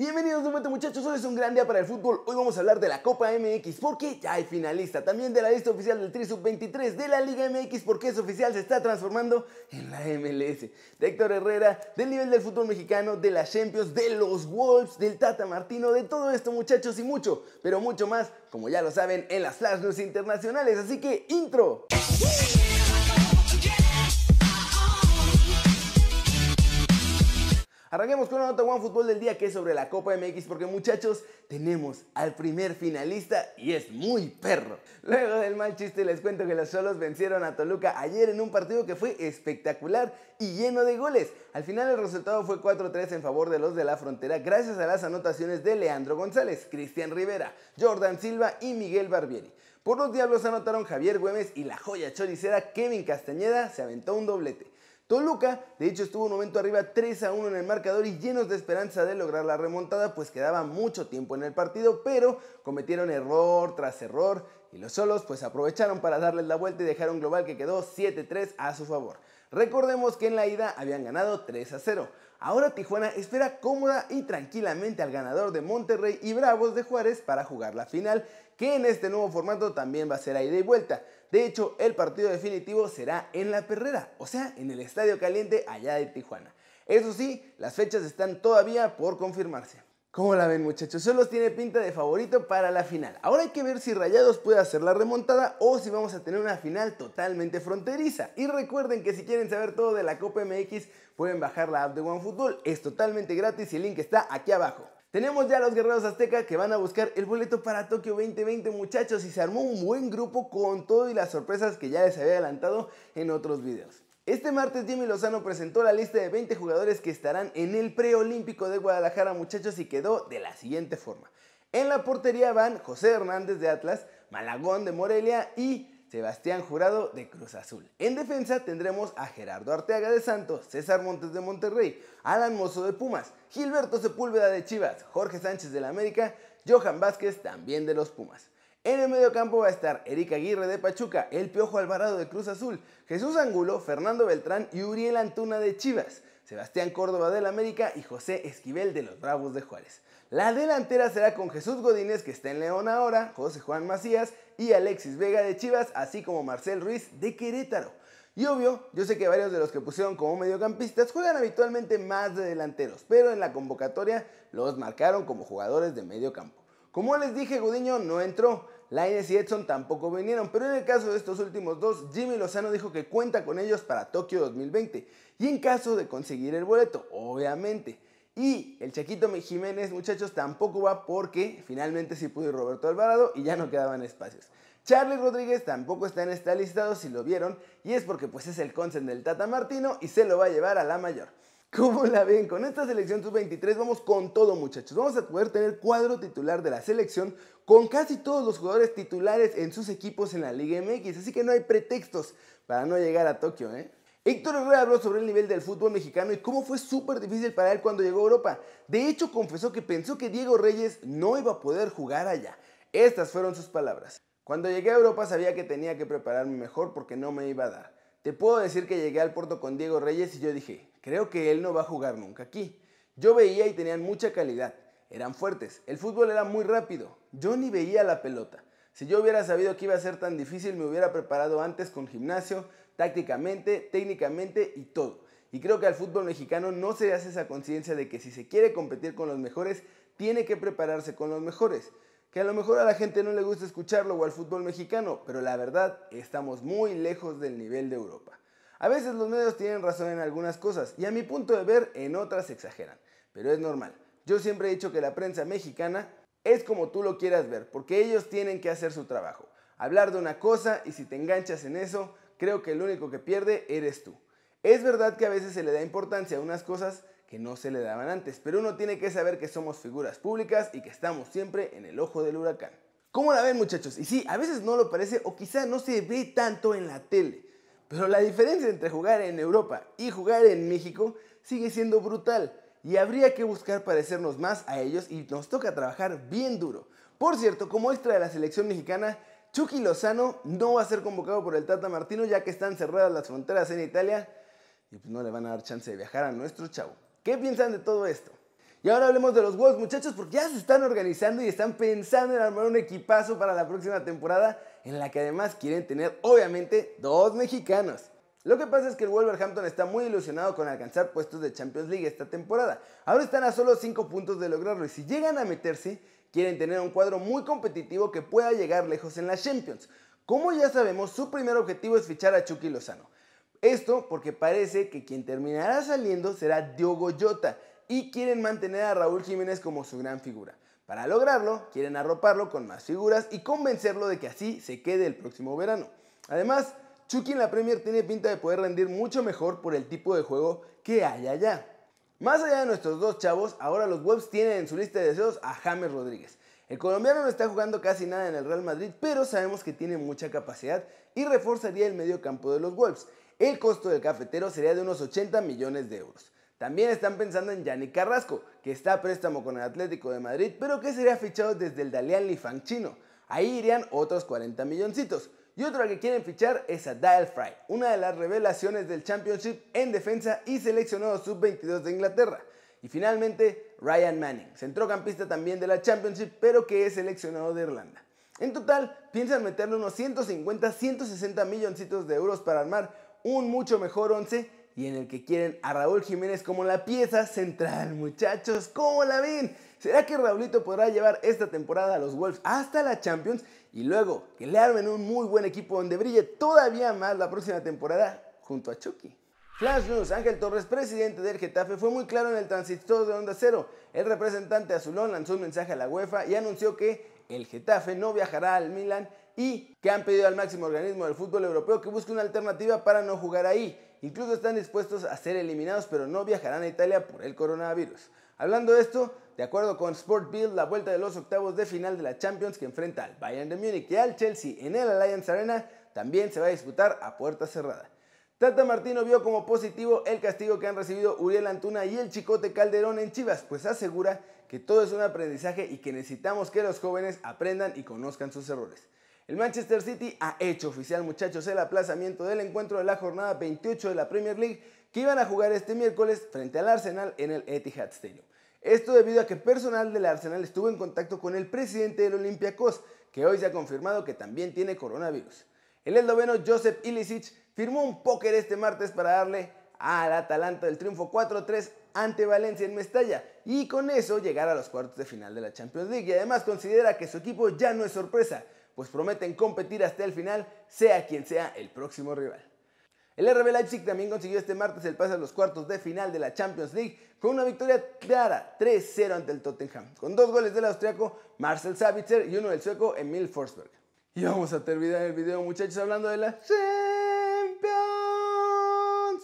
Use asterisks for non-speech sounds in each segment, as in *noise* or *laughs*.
Bienvenidos de vuelta muchachos, hoy es un gran día para el fútbol. Hoy vamos a hablar de la Copa MX porque ya hay finalista. También de la lista oficial del Tri Sub 23 de la Liga MX porque es oficial, se está transformando en la MLS. De Héctor Herrera, del nivel del fútbol mexicano, de las Champions, de los Wolves, del Tata Martino, de todo esto muchachos y mucho, pero mucho más, como ya lo saben, en las Flash News internacionales. Así que, intro. Arranquemos con una nota One Fútbol del día que es sobre la Copa MX porque muchachos tenemos al primer finalista y es muy perro. Luego del mal chiste les cuento que los solos vencieron a Toluca ayer en un partido que fue espectacular y lleno de goles. Al final el resultado fue 4-3 en favor de los de la frontera gracias a las anotaciones de Leandro González, Cristian Rivera, Jordan Silva y Miguel Barbieri. Por los Diablos anotaron Javier Güemes y la joya choricera Kevin Castañeda se aventó un doblete. Toluca, de hecho, estuvo un momento arriba 3 a 1 en el marcador y llenos de esperanza de lograr la remontada, pues quedaba mucho tiempo en el partido, pero cometieron error tras error y los solos pues aprovecharon para darles la vuelta y dejaron global que quedó 7-3 a su favor. Recordemos que en la ida habían ganado 3 a 0. Ahora Tijuana espera cómoda y tranquilamente al ganador de Monterrey y Bravos de Juárez para jugar la final, que en este nuevo formato también va a ser a ida y vuelta. De hecho, el partido definitivo será en La Perrera, o sea, en el Estadio Caliente allá de Tijuana. Eso sí, las fechas están todavía por confirmarse. ¿Cómo la ven muchachos? Solo tiene pinta de favorito para la final. Ahora hay que ver si Rayados puede hacer la remontada o si vamos a tener una final totalmente fronteriza. Y recuerden que si quieren saber todo de la Copa MX pueden bajar la app de OneFootball. Es totalmente gratis y el link está aquí abajo. Tenemos ya a los guerreros azteca que van a buscar el boleto para Tokio 2020 muchachos y se armó un buen grupo con todo y las sorpresas que ya les había adelantado en otros videos. Este martes Jimmy Lozano presentó la lista de 20 jugadores que estarán en el preolímpico de Guadalajara muchachos y quedó de la siguiente forma. En la portería van José Hernández de Atlas, Malagón de Morelia y Sebastián Jurado de Cruz Azul. En defensa tendremos a Gerardo Arteaga de Santos, César Montes de Monterrey, Alan Mozo de Pumas, Gilberto Sepúlveda de Chivas, Jorge Sánchez de la América, Johan Vázquez también de los Pumas. En el medio campo va a estar Erika Aguirre de Pachuca, El Piojo Alvarado de Cruz Azul, Jesús Angulo, Fernando Beltrán y Uriel Antuna de Chivas, Sebastián Córdoba del América y José Esquivel de los Bravos de Juárez. La delantera será con Jesús Godínez, que está en León ahora, José Juan Macías y Alexis Vega de Chivas, así como Marcel Ruiz de Querétaro. Y obvio, yo sé que varios de los que pusieron como mediocampistas juegan habitualmente más de delanteros, pero en la convocatoria los marcaron como jugadores de medio campo. Como les dije, Gudiño no entró, Lainez y Edson tampoco vinieron, pero en el caso de estos últimos dos, Jimmy Lozano dijo que cuenta con ellos para Tokio 2020 y en caso de conseguir el boleto, obviamente. Y el Chaquito Jiménez, muchachos, tampoco va porque finalmente sí pudo ir Roberto Alvarado y ya no quedaban espacios. Charlie Rodríguez tampoco está en esta listado si lo vieron y es porque pues es el consen del Tata Martino y se lo va a llevar a la mayor. *laughs* ¿Cómo la ven? Con esta selección sub-23 vamos con todo muchachos. Vamos a poder tener cuadro titular de la selección con casi todos los jugadores titulares en sus equipos en la Liga MX. Así que no hay pretextos para no llegar a Tokio, ¿eh? Héctor Herrera habló sobre el nivel del fútbol mexicano y cómo fue súper difícil para él cuando llegó a Europa. De hecho, confesó que pensó que Diego Reyes no iba a poder jugar allá. Estas fueron sus palabras. Cuando llegué a Europa sabía que tenía que prepararme mejor porque no me iba a dar. Te puedo decir que llegué al Porto con Diego Reyes y yo dije, creo que él no va a jugar nunca aquí. Yo veía y tenían mucha calidad, eran fuertes, el fútbol era muy rápido, yo ni veía la pelota. Si yo hubiera sabido que iba a ser tan difícil, me hubiera preparado antes con gimnasio, tácticamente, técnicamente y todo. Y creo que al fútbol mexicano no se hace esa conciencia de que si se quiere competir con los mejores, tiene que prepararse con los mejores. Que a lo mejor a la gente no le gusta escucharlo o al fútbol mexicano, pero la verdad estamos muy lejos del nivel de Europa. A veces los medios tienen razón en algunas cosas y a mi punto de ver en otras exageran, pero es normal. Yo siempre he dicho que la prensa mexicana es como tú lo quieras ver, porque ellos tienen que hacer su trabajo. Hablar de una cosa y si te enganchas en eso, creo que el único que pierde eres tú. Es verdad que a veces se le da importancia a unas cosas que no se le daban antes, pero uno tiene que saber que somos figuras públicas y que estamos siempre en el ojo del huracán. ¿Cómo la ven muchachos? Y sí, a veces no lo parece o quizá no se ve tanto en la tele, pero la diferencia entre jugar en Europa y jugar en México sigue siendo brutal y habría que buscar parecernos más a ellos y nos toca trabajar bien duro. Por cierto, como extra de la selección mexicana, Chucky Lozano no va a ser convocado por el Tata Martino ya que están cerradas las fronteras en Italia y pues no le van a dar chance de viajar a nuestro chavo. ¿Qué piensan de todo esto? Y ahora hablemos de los Wolves, muchachos, porque ya se están organizando y están pensando en armar un equipazo para la próxima temporada, en la que además quieren tener, obviamente, dos mexicanos. Lo que pasa es que el Wolverhampton está muy ilusionado con alcanzar puestos de Champions League esta temporada. Ahora están a solo 5 puntos de lograrlo y si llegan a meterse, quieren tener un cuadro muy competitivo que pueda llegar lejos en las Champions. Como ya sabemos, su primer objetivo es fichar a Chucky Lozano. Esto porque parece que quien terminará saliendo será Diogo Jota y quieren mantener a Raúl Jiménez como su gran figura. Para lograrlo, quieren arroparlo con más figuras y convencerlo de que así se quede el próximo verano. Además, Chucky en la Premier tiene pinta de poder rendir mucho mejor por el tipo de juego que hay allá. Más allá de nuestros dos chavos, ahora los Wolves tienen en su lista de deseos a James Rodríguez. El colombiano no está jugando casi nada en el Real Madrid, pero sabemos que tiene mucha capacidad y reforzaría el medio campo de los Wolves. El costo del cafetero sería de unos 80 millones de euros. También están pensando en Yannick Carrasco, que está a préstamo con el Atlético de Madrid, pero que sería fichado desde el Dalian Lifang chino. Ahí irían otros 40 milloncitos. Y otro que quieren fichar es a Dial Fry, una de las revelaciones del Championship en defensa y seleccionado sub-22 de Inglaterra. Y finalmente, Ryan Manning, centrocampista también de la Championship, pero que es seleccionado de Irlanda. En total, piensan meterle unos 150, 160 milloncitos de euros para armar un mucho mejor 11 y en el que quieren a Raúl Jiménez como la pieza central, muchachos. ¿Cómo la ven? ¿Será que Raulito podrá llevar esta temporada a los Wolves hasta la Champions y luego que le armen un muy buen equipo donde brille todavía más la próxima temporada junto a Chucky. Flash News, Ángel Torres, presidente del Getafe, fue muy claro en el transistor de Onda Cero. El representante azulón lanzó un mensaje a la UEFA y anunció que el Getafe no viajará al Milan y que han pedido al máximo organismo del fútbol europeo que busque una alternativa para no jugar ahí. Incluso están dispuestos a ser eliminados, pero no viajarán a Italia por el coronavirus. Hablando de esto, de acuerdo con Sport Bill, la vuelta de los octavos de final de la Champions que enfrenta al Bayern de Múnich y al Chelsea en el Allianz Arena también se va a disputar a puerta cerrada. Tata Martino vio como positivo el castigo que han recibido Uriel Antuna y el Chicote Calderón en Chivas, pues asegura que todo es un aprendizaje y que necesitamos que los jóvenes aprendan y conozcan sus errores. El Manchester City ha hecho oficial, muchachos, el aplazamiento del encuentro de la jornada 28 de la Premier League que iban a jugar este miércoles frente al Arsenal en el Etihad Stadium. Esto debido a que personal del Arsenal estuvo en contacto con el presidente del Olympiacos, que hoy se ha confirmado que también tiene coronavirus. El esloveno Josep Ilicic firmó un póker este martes para darle al Atalanta el triunfo 4-3 ante Valencia en Mestalla y con eso llegar a los cuartos de final de la Champions League. Y además considera que su equipo ya no es sorpresa, pues prometen competir hasta el final, sea quien sea el próximo rival. El RB Leipzig también consiguió este martes el pase a los cuartos de final de la Champions League con una victoria clara 3-0 ante el Tottenham, con dos goles del austriaco Marcel Sabitzer y uno del sueco Emil Forsberg. Y vamos a terminar el video muchachos hablando de la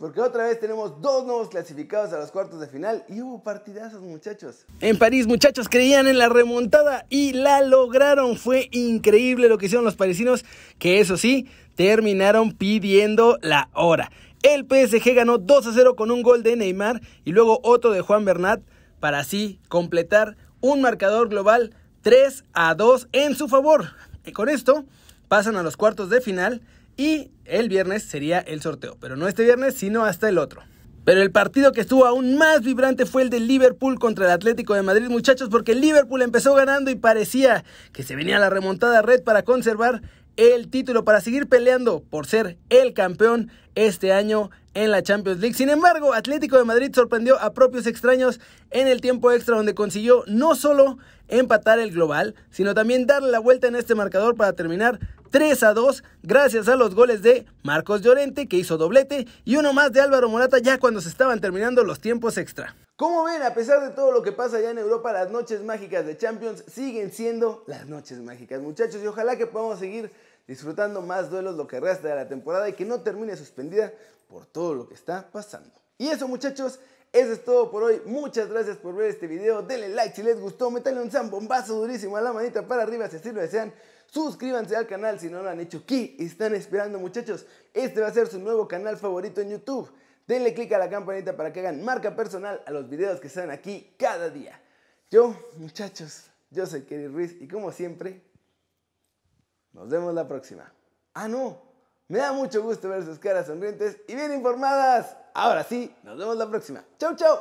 porque otra vez tenemos dos nuevos clasificados a los cuartos de final y hubo partidazos, muchachos. En París, muchachos, creían en la remontada y la lograron. Fue increíble lo que hicieron los parisinos, que eso sí, terminaron pidiendo la hora. El PSG ganó 2 a 0 con un gol de Neymar y luego otro de Juan Bernat para así completar un marcador global 3 a 2 en su favor. Y con esto pasan a los cuartos de final y el viernes sería el sorteo, pero no este viernes, sino hasta el otro. Pero el partido que estuvo aún más vibrante fue el de Liverpool contra el Atlético de Madrid, muchachos, porque Liverpool empezó ganando y parecía que se venía la remontada red para conservar el título, para seguir peleando por ser el campeón este año en la Champions League. Sin embargo, Atlético de Madrid sorprendió a propios extraños en el tiempo extra donde consiguió no solo empatar el global, sino también darle la vuelta en este marcador para terminar 3 a 2 gracias a los goles de Marcos Llorente que hizo doblete y uno más de Álvaro Morata ya cuando se estaban terminando los tiempos extra. Como ven, a pesar de todo lo que pasa allá en Europa, las noches mágicas de Champions siguen siendo las noches mágicas, muchachos, y ojalá que podamos seguir disfrutando más duelos lo que resta de la temporada y que no termine suspendida por todo lo que está pasando. Y eso, muchachos, eso es todo por hoy. Muchas gracias por ver este video. Denle like si les gustó. Métanle un zambombazo durísimo a la manita para arriba si así lo desean. Suscríbanse al canal si no lo han hecho. ¿Qué están esperando, muchachos? Este va a ser su nuevo canal favorito en YouTube. Denle click a la campanita para que hagan marca personal a los videos que están aquí cada día. Yo, muchachos, yo soy Kerry Ruiz y como siempre, nos vemos la próxima. Ah, no. Me da mucho gusto ver sus caras sonrientes y bien informadas. Ahora sí, nos vemos la próxima. Chau, chau.